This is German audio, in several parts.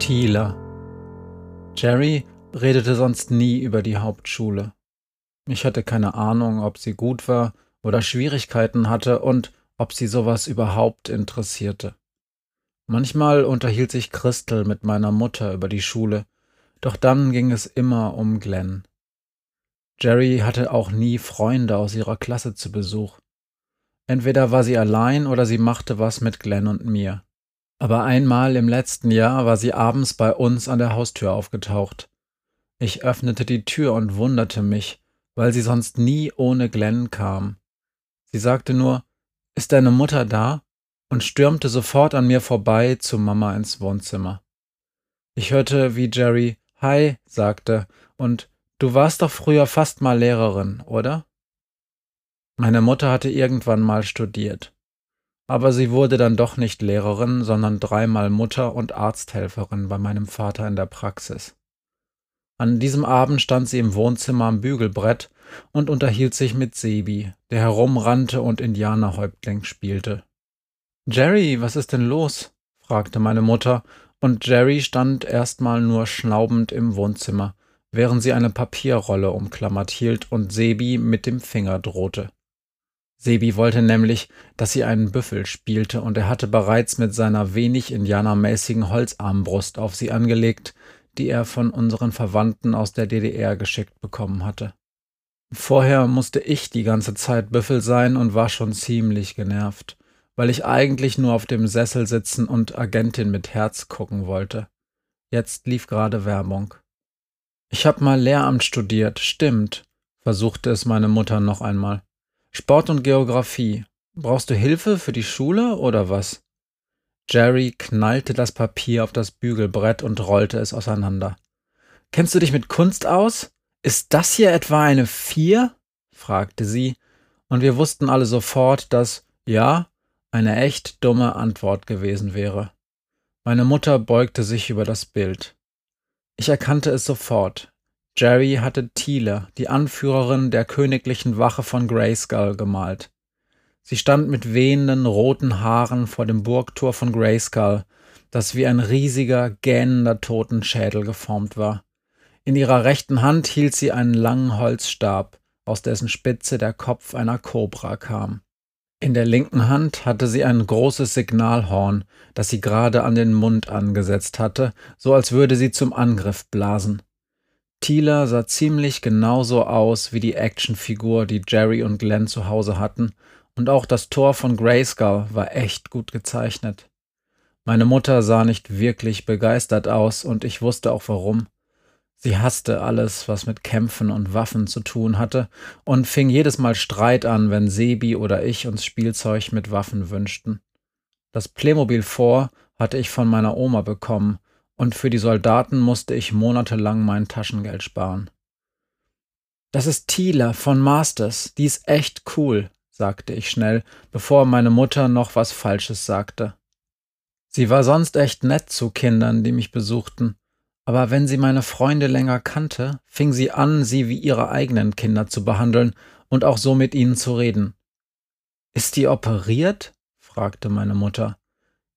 Thieler. Jerry redete sonst nie über die Hauptschule. Ich hatte keine Ahnung, ob sie gut war oder Schwierigkeiten hatte und ob sie sowas überhaupt interessierte. Manchmal unterhielt sich Christel mit meiner Mutter über die Schule, doch dann ging es immer um Glenn. Jerry hatte auch nie Freunde aus ihrer Klasse zu Besuch. Entweder war sie allein oder sie machte was mit Glenn und mir. Aber einmal im letzten Jahr war sie abends bei uns an der Haustür aufgetaucht. Ich öffnete die Tür und wunderte mich, weil sie sonst nie ohne Glenn kam. Sie sagte nur, ist deine Mutter da? und stürmte sofort an mir vorbei zu Mama ins Wohnzimmer. Ich hörte, wie Jerry Hi sagte und Du warst doch früher fast mal Lehrerin, oder? Meine Mutter hatte irgendwann mal studiert aber sie wurde dann doch nicht Lehrerin, sondern dreimal Mutter und Arzthelferin bei meinem Vater in der Praxis. An diesem Abend stand sie im Wohnzimmer am Bügelbrett und unterhielt sich mit Sebi, der herumrannte und Indianerhäuptling spielte. Jerry, was ist denn los? fragte meine Mutter, und Jerry stand erstmal nur schnaubend im Wohnzimmer, während sie eine Papierrolle umklammert hielt und Sebi mit dem Finger drohte. Sebi wollte nämlich, dass sie einen Büffel spielte, und er hatte bereits mit seiner wenig indianermäßigen Holzarmbrust auf sie angelegt, die er von unseren Verwandten aus der DDR geschickt bekommen hatte. Vorher musste ich die ganze Zeit Büffel sein und war schon ziemlich genervt, weil ich eigentlich nur auf dem Sessel sitzen und Agentin mit Herz gucken wollte. Jetzt lief gerade Werbung. Ich hab mal Lehramt studiert, stimmt, versuchte es meine Mutter noch einmal. Sport und Geographie. Brauchst du Hilfe für die Schule oder was? Jerry knallte das Papier auf das Bügelbrett und rollte es auseinander. Kennst du dich mit Kunst aus? Ist das hier etwa eine Vier? fragte sie, und wir wussten alle sofort, dass ja eine echt dumme Antwort gewesen wäre. Meine Mutter beugte sich über das Bild. Ich erkannte es sofort. Jerry hatte Thiele, die Anführerin der königlichen Wache von Grayskull, gemalt. Sie stand mit wehenden roten Haaren vor dem Burgtor von Grayskull, das wie ein riesiger, gähnender Totenschädel geformt war. In ihrer rechten Hand hielt sie einen langen Holzstab, aus dessen Spitze der Kopf einer Kobra kam. In der linken Hand hatte sie ein großes Signalhorn, das sie gerade an den Mund angesetzt hatte, so als würde sie zum Angriff blasen. Tila sah ziemlich genauso aus wie die Actionfigur, die Jerry und Glenn zu Hause hatten, und auch das Tor von Grayskull war echt gut gezeichnet. Meine Mutter sah nicht wirklich begeistert aus, und ich wusste auch warum. Sie hasste alles, was mit Kämpfen und Waffen zu tun hatte, und fing jedes Mal Streit an, wenn Sebi oder ich uns Spielzeug mit Waffen wünschten. Das Playmobil 4 hatte ich von meiner Oma bekommen, und für die Soldaten musste ich monatelang mein Taschengeld sparen. Das ist Tila von Masters, die ist echt cool, sagte ich schnell, bevor meine Mutter noch was Falsches sagte. Sie war sonst echt nett zu Kindern, die mich besuchten, aber wenn sie meine Freunde länger kannte, fing sie an, sie wie ihre eigenen Kinder zu behandeln und auch so mit ihnen zu reden. Ist die operiert? fragte meine Mutter.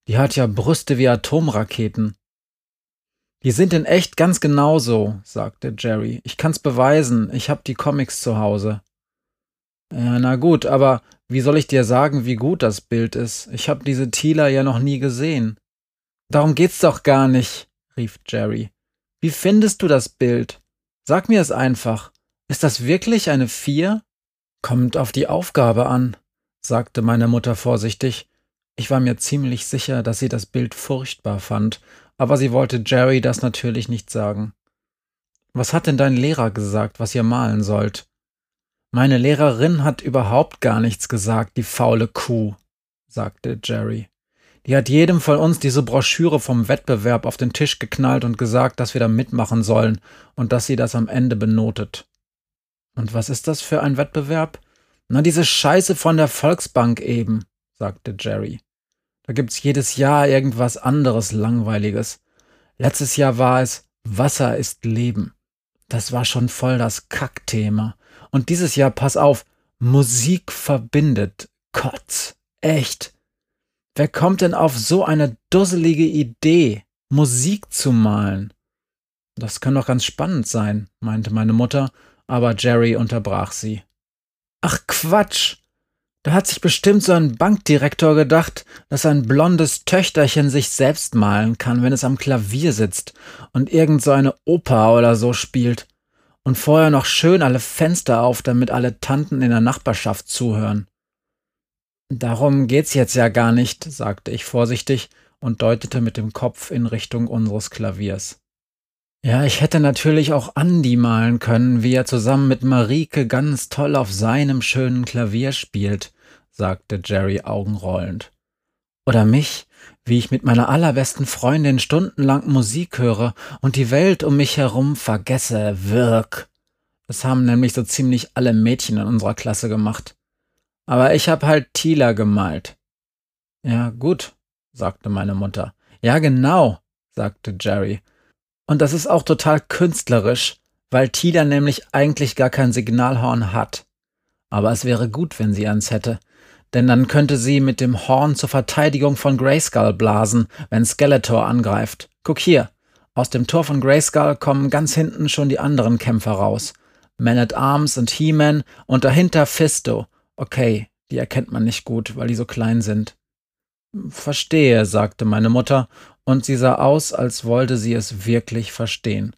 Die hat ja Brüste wie Atomraketen. Die sind in echt ganz genauso, sagte Jerry. Ich kann's beweisen, ich hab die Comics zu Hause. Ja, na gut, aber wie soll ich dir sagen, wie gut das Bild ist? Ich hab diese Thieler ja noch nie gesehen. Darum geht's doch gar nicht, rief Jerry. Wie findest du das Bild? Sag mir es einfach. Ist das wirklich eine Vier? Kommt auf die Aufgabe an, sagte meine Mutter vorsichtig. Ich war mir ziemlich sicher, dass sie das Bild furchtbar fand aber sie wollte Jerry das natürlich nicht sagen. Was hat denn dein Lehrer gesagt, was ihr malen sollt? Meine Lehrerin hat überhaupt gar nichts gesagt, die faule Kuh, sagte Jerry. Die hat jedem von uns diese Broschüre vom Wettbewerb auf den Tisch geknallt und gesagt, dass wir da mitmachen sollen und dass sie das am Ende benotet. Und was ist das für ein Wettbewerb? Na, diese Scheiße von der Volksbank eben, sagte Jerry. Da gibt's jedes Jahr irgendwas anderes Langweiliges. Letztes Jahr war es Wasser ist Leben. Das war schon voll das Kackthema. Und dieses Jahr, pass auf, Musik verbindet. Kotz. Echt. Wer kommt denn auf so eine dusselige Idee, Musik zu malen? Das kann doch ganz spannend sein, meinte meine Mutter, aber Jerry unterbrach sie. Ach Quatsch! Da hat sich bestimmt so ein Bankdirektor gedacht, dass ein blondes Töchterchen sich selbst malen kann, wenn es am Klavier sitzt und irgend so eine Oper oder so spielt. Und vorher noch schön alle Fenster auf, damit alle Tanten in der Nachbarschaft zuhören. Darum geht's jetzt ja gar nicht, sagte ich vorsichtig und deutete mit dem Kopf in Richtung unseres Klaviers. Ja, ich hätte natürlich auch Andi malen können, wie er zusammen mit Marike ganz toll auf seinem schönen Klavier spielt, sagte Jerry augenrollend. Oder mich, wie ich mit meiner allerbesten Freundin stundenlang Musik höre und die Welt um mich herum vergesse, wirk. Das haben nämlich so ziemlich alle Mädchen in unserer Klasse gemacht. Aber ich hab halt Tila gemalt. Ja, gut, sagte meine Mutter. Ja, genau, sagte Jerry und das ist auch total künstlerisch, weil Tila nämlich eigentlich gar kein Signalhorn hat. Aber es wäre gut, wenn sie eins hätte, denn dann könnte sie mit dem Horn zur Verteidigung von Grayskull blasen, wenn Skeletor angreift. Guck hier, aus dem Tor von Grayskull kommen ganz hinten schon die anderen Kämpfer raus. Man at Arms und He-Man und dahinter Fisto. Okay, die erkennt man nicht gut, weil die so klein sind. Verstehe, sagte meine Mutter und sie sah aus, als wollte sie es wirklich verstehen.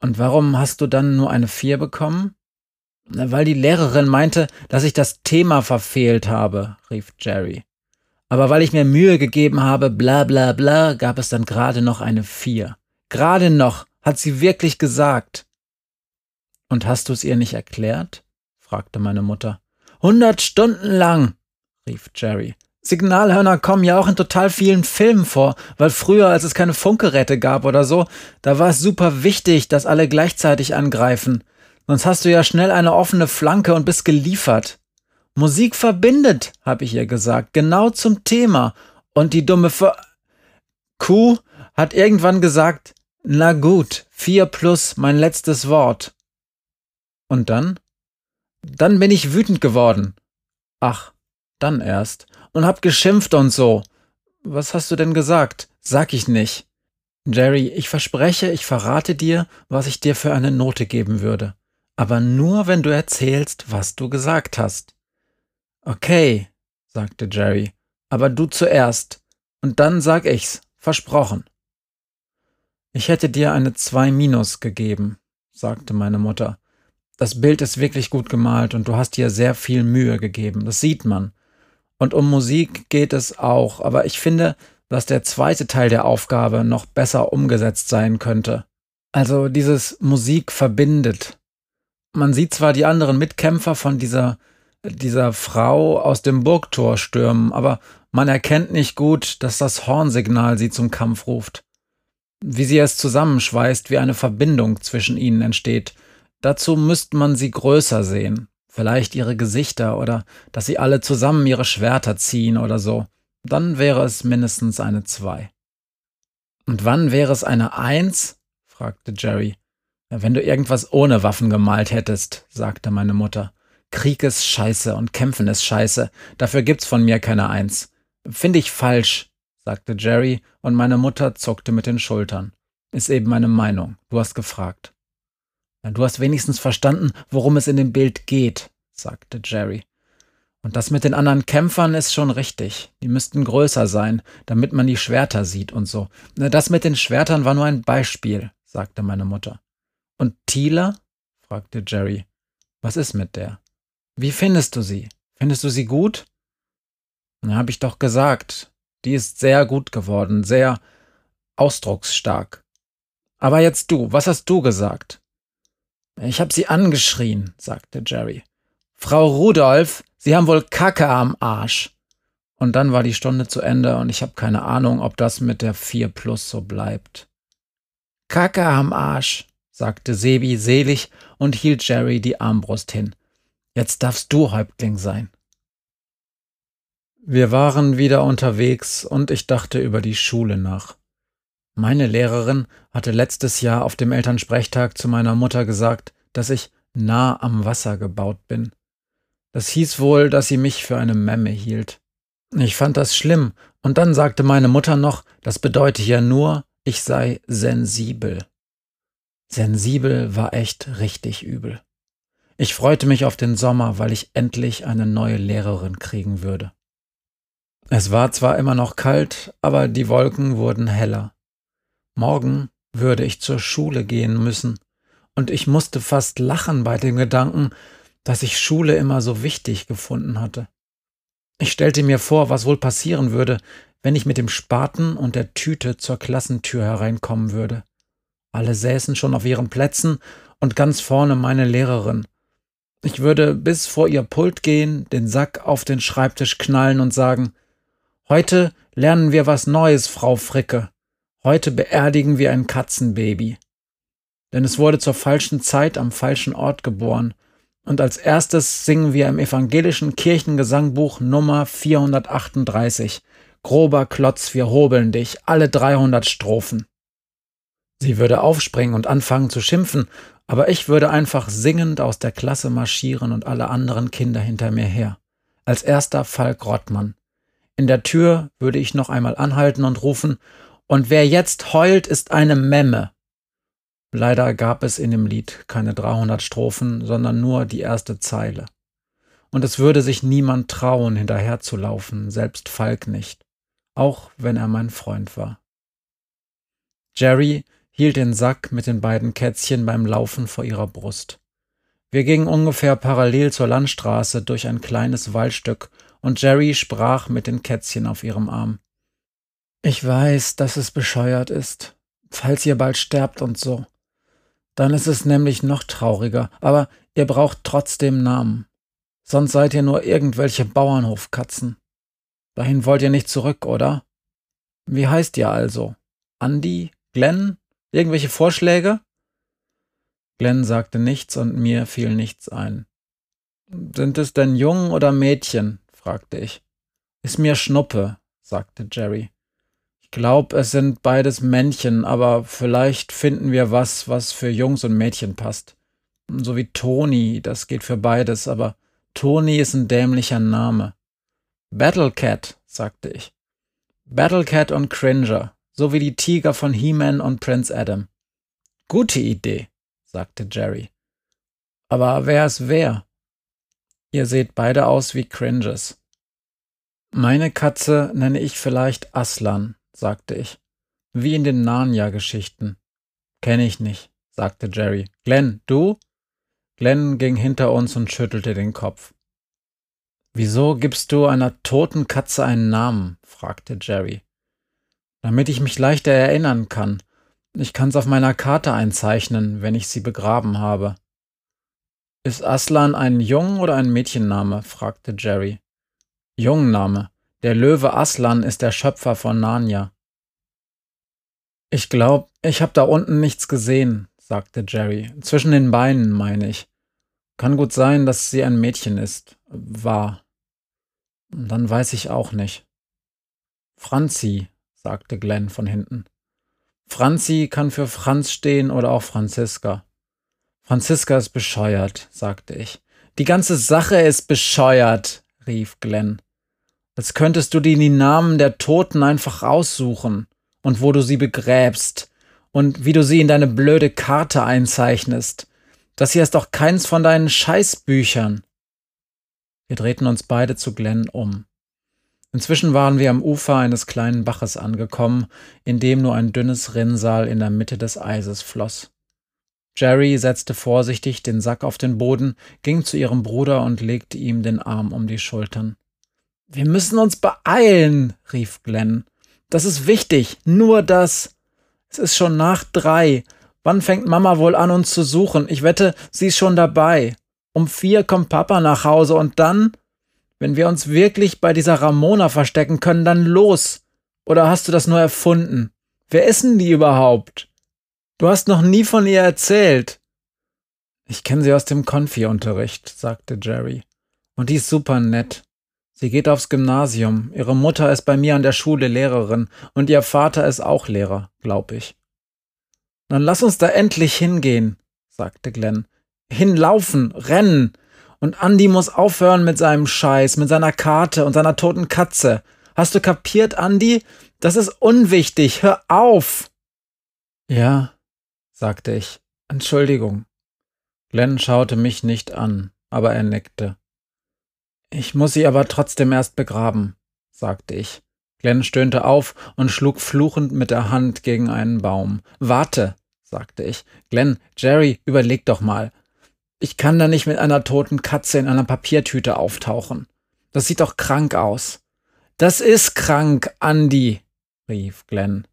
Und warum hast du dann nur eine Vier bekommen? Weil die Lehrerin meinte, dass ich das Thema verfehlt habe, rief Jerry. Aber weil ich mir Mühe gegeben habe, bla bla bla, gab es dann gerade noch eine Vier. Gerade noch, hat sie wirklich gesagt. Und hast du es ihr nicht erklärt? fragte meine Mutter. Hundert Stunden lang, rief Jerry. Signalhörner kommen ja auch in total vielen Filmen vor, weil früher, als es keine Funkgeräte gab oder so, da war es super wichtig, dass alle gleichzeitig angreifen. Sonst hast du ja schnell eine offene Flanke und bist geliefert. Musik verbindet, habe ich ihr gesagt, genau zum Thema. Und die dumme Ver Kuh hat irgendwann gesagt, na gut, vier plus mein letztes Wort. Und dann? Dann bin ich wütend geworden. Ach, dann erst und hab geschimpft und so. Was hast du denn gesagt? Sag ich nicht. Jerry, ich verspreche, ich verrate dir, was ich dir für eine Note geben würde. Aber nur, wenn du erzählst, was du gesagt hast. Okay, sagte Jerry, aber du zuerst. Und dann sag ich's. Versprochen. Ich hätte dir eine 2 minus gegeben, sagte meine Mutter. Das Bild ist wirklich gut gemalt und du hast dir sehr viel Mühe gegeben. Das sieht man. Und um Musik geht es auch, aber ich finde, dass der zweite Teil der Aufgabe noch besser umgesetzt sein könnte. Also dieses Musik verbindet. Man sieht zwar die anderen Mitkämpfer von dieser, dieser Frau aus dem Burgtor stürmen, aber man erkennt nicht gut, dass das Hornsignal sie zum Kampf ruft. Wie sie es zusammenschweißt, wie eine Verbindung zwischen ihnen entsteht. Dazu müsste man sie größer sehen vielleicht ihre Gesichter oder dass sie alle zusammen ihre Schwerter ziehen oder so. Dann wäre es mindestens eine zwei. Und wann wäre es eine Eins? fragte Jerry. Wenn du irgendwas ohne Waffen gemalt hättest, sagte meine Mutter. Krieg ist scheiße und Kämpfen ist scheiße. Dafür gibt's von mir keine Eins. Finde ich falsch, sagte Jerry, und meine Mutter zuckte mit den Schultern. Ist eben meine Meinung. Du hast gefragt. Du hast wenigstens verstanden, worum es in dem Bild geht, sagte Jerry. Und das mit den anderen Kämpfern ist schon richtig. Die müssten größer sein, damit man die Schwerter sieht und so. Das mit den Schwertern war nur ein Beispiel, sagte meine Mutter. Und Tila? fragte Jerry. Was ist mit der? Wie findest du sie? Findest du sie gut? Na, hab ich doch gesagt. Die ist sehr gut geworden, sehr ausdrucksstark. Aber jetzt du, was hast du gesagt? Ich habe sie angeschrien, sagte Jerry. Frau Rudolph, Sie haben wohl Kacke am Arsch. Und dann war die Stunde zu Ende und ich habe keine Ahnung, ob das mit der 4 plus so bleibt. Kacke am Arsch, sagte Sebi selig und hielt Jerry die Armbrust hin. Jetzt darfst du Häuptling sein. Wir waren wieder unterwegs und ich dachte über die Schule nach. Meine Lehrerin hatte letztes Jahr auf dem Elternsprechtag zu meiner Mutter gesagt, dass ich nah am Wasser gebaut bin. Das hieß wohl, dass sie mich für eine Memme hielt. Ich fand das schlimm, und dann sagte meine Mutter noch, das bedeute ja nur, ich sei sensibel. Sensibel war echt richtig übel. Ich freute mich auf den Sommer, weil ich endlich eine neue Lehrerin kriegen würde. Es war zwar immer noch kalt, aber die Wolken wurden heller. Morgen würde ich zur Schule gehen müssen, und ich musste fast lachen bei dem Gedanken, dass ich Schule immer so wichtig gefunden hatte. Ich stellte mir vor, was wohl passieren würde, wenn ich mit dem Spaten und der Tüte zur Klassentür hereinkommen würde. Alle säßen schon auf ihren Plätzen und ganz vorne meine Lehrerin. Ich würde bis vor ihr Pult gehen, den Sack auf den Schreibtisch knallen und sagen, Heute lernen wir was Neues, Frau Fricke. Heute beerdigen wir ein Katzenbaby. Denn es wurde zur falschen Zeit am falschen Ort geboren und als erstes singen wir im evangelischen Kirchengesangbuch Nummer 438. Grober Klotz, wir hobeln dich, alle 300 Strophen. Sie würde aufspringen und anfangen zu schimpfen, aber ich würde einfach singend aus der Klasse marschieren und alle anderen Kinder hinter mir her. Als erster Falk Rottmann. In der Tür würde ich noch einmal anhalten und rufen, und wer jetzt heult, ist eine Memme. Leider gab es in dem Lied keine 300 Strophen, sondern nur die erste Zeile. Und es würde sich niemand trauen, hinterherzulaufen, selbst Falk nicht, auch wenn er mein Freund war. Jerry hielt den Sack mit den beiden Kätzchen beim Laufen vor ihrer Brust. Wir gingen ungefähr parallel zur Landstraße durch ein kleines Waldstück und Jerry sprach mit den Kätzchen auf ihrem Arm. Ich weiß, dass es bescheuert ist, falls ihr bald sterbt und so. Dann ist es nämlich noch trauriger, aber ihr braucht trotzdem Namen. Sonst seid ihr nur irgendwelche Bauernhofkatzen. Dahin wollt ihr nicht zurück, oder? Wie heißt ihr also? Andy? Glenn? Irgendwelche Vorschläge? Glenn sagte nichts und mir fiel nichts ein. Sind es denn Jungen oder Mädchen? fragte ich. Ist mir Schnuppe, sagte Jerry. Ich glaube, es sind beides Männchen, aber vielleicht finden wir was, was für Jungs und Mädchen passt. So wie Toni, das geht für beides, aber Toni ist ein dämlicher Name. Battlecat, sagte ich. Battlecat und Cringer, so wie die Tiger von He-Man und Prince Adam. Gute Idee, sagte Jerry. Aber wer ist wer? Ihr seht beide aus wie Cringers. Meine Katze nenne ich vielleicht Aslan, sagte ich. Wie in den Narnia-Geschichten. Kenn ich nicht, sagte Jerry. Glenn, du? Glenn ging hinter uns und schüttelte den Kopf. Wieso gibst du einer toten Katze einen Namen? fragte Jerry. Damit ich mich leichter erinnern kann. Ich kann's auf meiner Karte einzeichnen, wenn ich sie begraben habe. Ist Aslan ein Jung- oder ein Mädchenname? fragte Jerry. Jungname. Der Löwe Aslan ist der Schöpfer von Narnia. Ich glaub, ich hab da unten nichts gesehen, sagte Jerry. Zwischen den Beinen, meine ich. Kann gut sein, dass sie ein Mädchen ist. War. Dann weiß ich auch nicht. Franzi, sagte Glenn von hinten. Franzi kann für Franz stehen oder auch Franziska. Franziska ist bescheuert, sagte ich. Die ganze Sache ist bescheuert, rief Glenn. Als könntest du dir die Namen der Toten einfach aussuchen und wo du sie begräbst und wie du sie in deine blöde Karte einzeichnest. Das hier ist doch keins von deinen Scheißbüchern. Wir drehten uns beide zu Glenn um. Inzwischen waren wir am Ufer eines kleinen Baches angekommen, in dem nur ein dünnes Rinnsal in der Mitte des Eises floss. Jerry setzte vorsichtig den Sack auf den Boden, ging zu ihrem Bruder und legte ihm den Arm um die Schultern. Wir müssen uns beeilen, rief Glenn. Das ist wichtig, nur das. Es ist schon nach drei. Wann fängt Mama wohl an, uns zu suchen? Ich wette, sie ist schon dabei. Um vier kommt Papa nach Hause und dann, wenn wir uns wirklich bei dieser Ramona verstecken können, dann los. Oder hast du das nur erfunden? Wer ist denn die überhaupt? Du hast noch nie von ihr erzählt. Ich kenne sie aus dem Konfi-Unterricht, sagte Jerry. Und die ist super nett. Sie geht aufs Gymnasium. Ihre Mutter ist bei mir an der Schule Lehrerin und ihr Vater ist auch Lehrer, glaub ich. Dann lass uns da endlich hingehen, sagte Glenn. Hinlaufen, rennen. Und Andy muss aufhören mit seinem Scheiß, mit seiner Karte und seiner toten Katze. Hast du kapiert, Andy? Das ist unwichtig. Hör auf. Ja, sagte ich. Entschuldigung. Glenn schaute mich nicht an, aber er nickte. Ich muss sie aber trotzdem erst begraben, sagte ich. Glenn stöhnte auf und schlug fluchend mit der Hand gegen einen Baum. Warte, sagte ich. Glenn, Jerry, überleg doch mal. Ich kann da nicht mit einer toten Katze in einer Papiertüte auftauchen. Das sieht doch krank aus. Das ist krank, Andy, rief Glenn.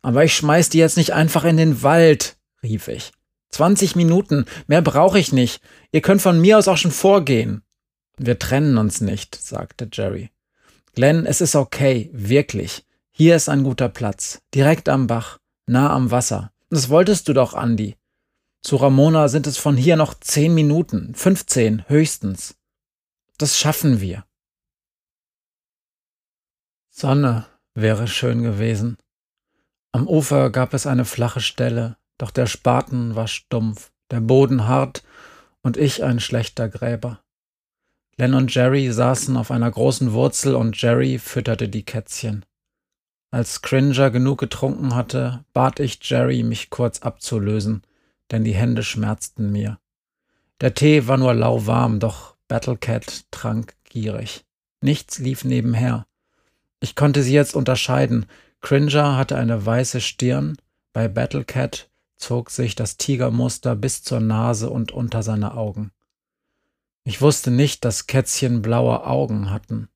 Aber ich schmeiß die jetzt nicht einfach in den Wald, rief ich. Zwanzig Minuten, mehr brauche ich nicht. Ihr könnt von mir aus auch schon vorgehen. Wir trennen uns nicht, sagte Jerry. Glenn, es ist okay, wirklich. Hier ist ein guter Platz, direkt am Bach, nah am Wasser. Das wolltest du doch, Andy. Zu Ramona sind es von hier noch zehn Minuten, fünfzehn höchstens. Das schaffen wir. Sonne wäre schön gewesen. Am Ufer gab es eine flache Stelle, doch der Spaten war stumpf, der Boden hart und ich ein schlechter Gräber. Len und Jerry saßen auf einer großen Wurzel und Jerry fütterte die Kätzchen. Als Cringer genug getrunken hatte, bat ich Jerry, mich kurz abzulösen, denn die Hände schmerzten mir. Der Tee war nur lauwarm, doch Battlecat trank gierig. Nichts lief nebenher. Ich konnte sie jetzt unterscheiden. Cringer hatte eine weiße Stirn, bei Battlecat zog sich das Tigermuster bis zur Nase und unter seine Augen. Ich wusste nicht, dass Kätzchen blaue Augen hatten.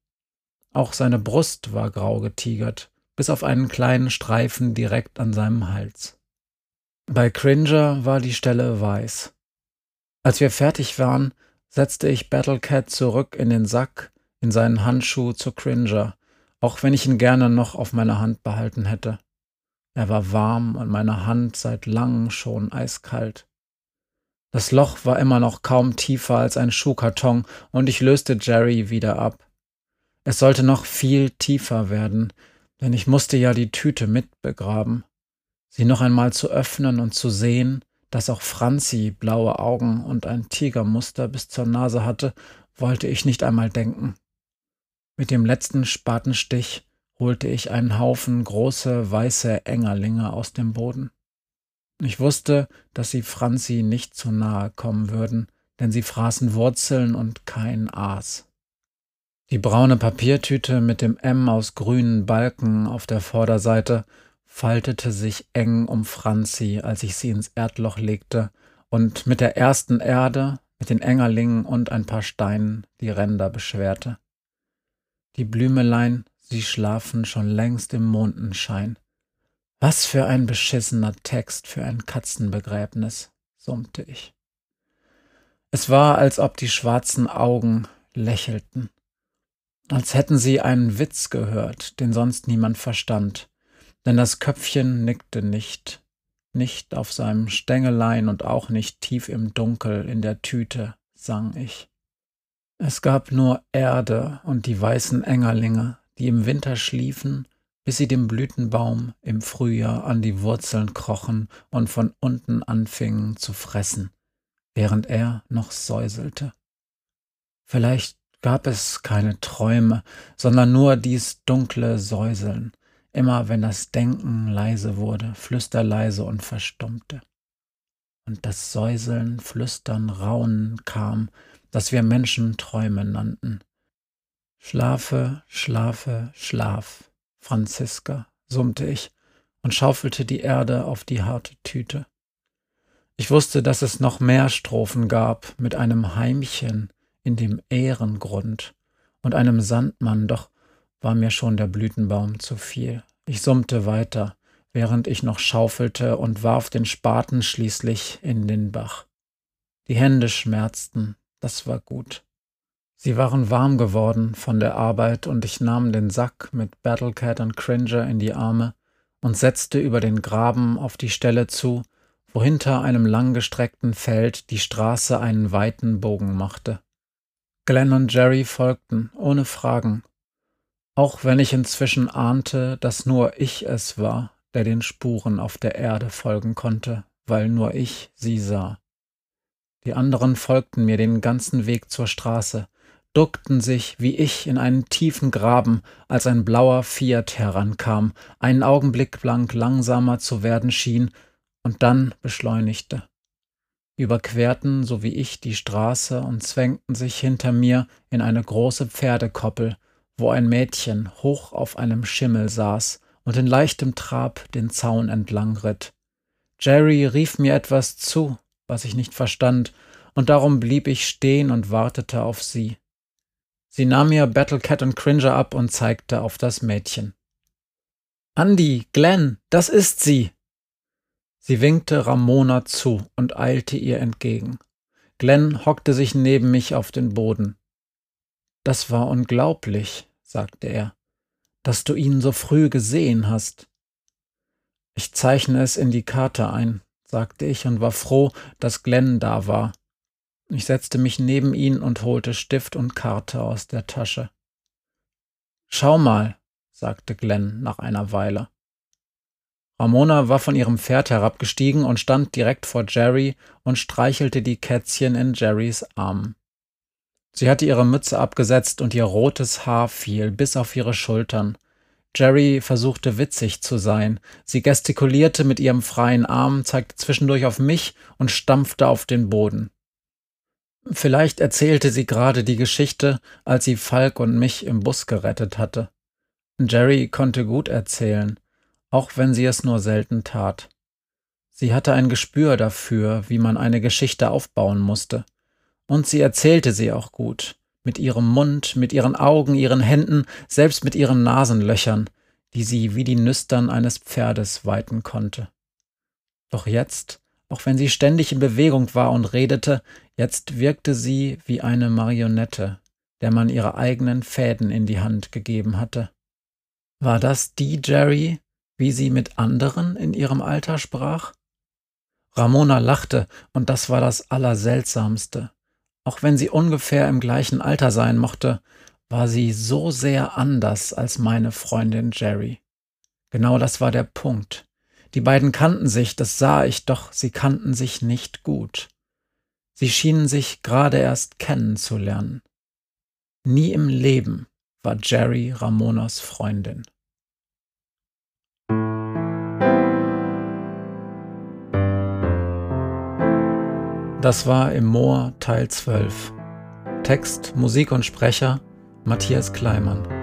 Auch seine Brust war grau getigert, bis auf einen kleinen Streifen direkt an seinem Hals. Bei Cringer war die Stelle weiß. Als wir fertig waren, setzte ich Battlecat zurück in den Sack, in seinen Handschuh zu Cringer, auch wenn ich ihn gerne noch auf meiner Hand behalten hätte. Er war warm und meine Hand seit langem schon eiskalt. Das Loch war immer noch kaum tiefer als ein Schuhkarton und ich löste Jerry wieder ab. Es sollte noch viel tiefer werden, denn ich musste ja die Tüte mitbegraben. Sie noch einmal zu öffnen und zu sehen, dass auch Franzi blaue Augen und ein Tigermuster bis zur Nase hatte, wollte ich nicht einmal denken. Mit dem letzten Spatenstich holte ich einen Haufen große weiße Engerlinge aus dem Boden. Ich wusste, dass sie Franzi nicht zu nahe kommen würden, denn sie fraßen Wurzeln und kein Aas. Die braune Papiertüte mit dem M aus grünen Balken auf der Vorderseite faltete sich eng um Franzi, als ich sie ins Erdloch legte und mit der ersten Erde, mit den Engerlingen und ein paar Steinen die Ränder beschwerte. Die Blümelein, sie schlafen schon längst im Mondenschein. Was für ein beschissener Text für ein Katzenbegräbnis, summte ich. Es war, als ob die schwarzen Augen lächelten, als hätten sie einen Witz gehört, den sonst niemand verstand, denn das Köpfchen nickte nicht, nicht auf seinem Stängelein und auch nicht tief im Dunkel in der Tüte, sang ich. Es gab nur Erde und die weißen Engerlinge, die im Winter schliefen bis sie dem Blütenbaum im Frühjahr an die Wurzeln krochen und von unten anfingen zu fressen, während er noch säuselte. Vielleicht gab es keine Träume, sondern nur dies dunkle Säuseln, immer wenn das Denken leise wurde, flüsterleise und verstummte. Und das Säuseln, Flüstern, Raunen kam, das wir Menschen Träume nannten. Schlafe, schlafe, schlaf, Franziska, summte ich und schaufelte die Erde auf die harte Tüte. Ich wusste, dass es noch mehr Strophen gab mit einem Heimchen in dem Ehrengrund und einem Sandmann, doch war mir schon der Blütenbaum zu viel. Ich summte weiter, während ich noch schaufelte und warf den Spaten schließlich in den Bach. Die Hände schmerzten, Das war gut. Sie waren warm geworden von der Arbeit und ich nahm den Sack mit Battlecat und Cringer in die Arme und setzte über den Graben auf die Stelle zu, wo hinter einem langgestreckten Feld die Straße einen weiten Bogen machte. Glenn und Jerry folgten, ohne Fragen, auch wenn ich inzwischen ahnte, dass nur ich es war, der den Spuren auf der Erde folgen konnte, weil nur ich sie sah. Die anderen folgten mir den ganzen Weg zur Straße, duckten sich wie ich in einen tiefen Graben, als ein blauer Fiat herankam, einen Augenblick lang langsamer zu werden schien und dann beschleunigte. Überquerten, so wie ich, die Straße und zwängten sich hinter mir in eine große Pferdekoppel, wo ein Mädchen hoch auf einem Schimmel saß und in leichtem Trab den Zaun entlang ritt. Jerry rief mir etwas zu, was ich nicht verstand, und darum blieb ich stehen und wartete auf sie. Sie nahm mir Battlecat und Cringer ab und zeigte auf das Mädchen. Andy, Glenn, das ist sie! Sie winkte Ramona zu und eilte ihr entgegen. Glenn hockte sich neben mich auf den Boden. Das war unglaublich, sagte er, dass du ihn so früh gesehen hast. Ich zeichne es in die Karte ein, sagte ich und war froh, dass Glenn da war. Ich setzte mich neben ihn und holte Stift und Karte aus der Tasche. Schau mal, sagte Glenn nach einer Weile. Ramona war von ihrem Pferd herabgestiegen und stand direkt vor Jerry und streichelte die Kätzchen in Jerrys Arm. Sie hatte ihre Mütze abgesetzt und ihr rotes Haar fiel bis auf ihre Schultern. Jerry versuchte witzig zu sein. Sie gestikulierte mit ihrem freien Arm, zeigte zwischendurch auf mich und stampfte auf den Boden. Vielleicht erzählte sie gerade die Geschichte, als sie Falk und mich im Bus gerettet hatte. Jerry konnte gut erzählen, auch wenn sie es nur selten tat. Sie hatte ein Gespür dafür, wie man eine Geschichte aufbauen musste. Und sie erzählte sie auch gut, mit ihrem Mund, mit ihren Augen, ihren Händen, selbst mit ihren Nasenlöchern, die sie wie die Nüstern eines Pferdes weiten konnte. Doch jetzt, auch wenn sie ständig in Bewegung war und redete, jetzt wirkte sie wie eine Marionette, der man ihre eigenen Fäden in die Hand gegeben hatte. War das die Jerry, wie sie mit anderen in ihrem Alter sprach? Ramona lachte, und das war das Allerseltsamste. Auch wenn sie ungefähr im gleichen Alter sein mochte, war sie so sehr anders als meine Freundin Jerry. Genau das war der Punkt. Die beiden kannten sich, das sah ich, doch sie kannten sich nicht gut. Sie schienen sich gerade erst kennenzulernen. Nie im Leben war Jerry Ramonas Freundin. Das war im Moor Teil 12. Text, Musik und Sprecher Matthias Kleimann.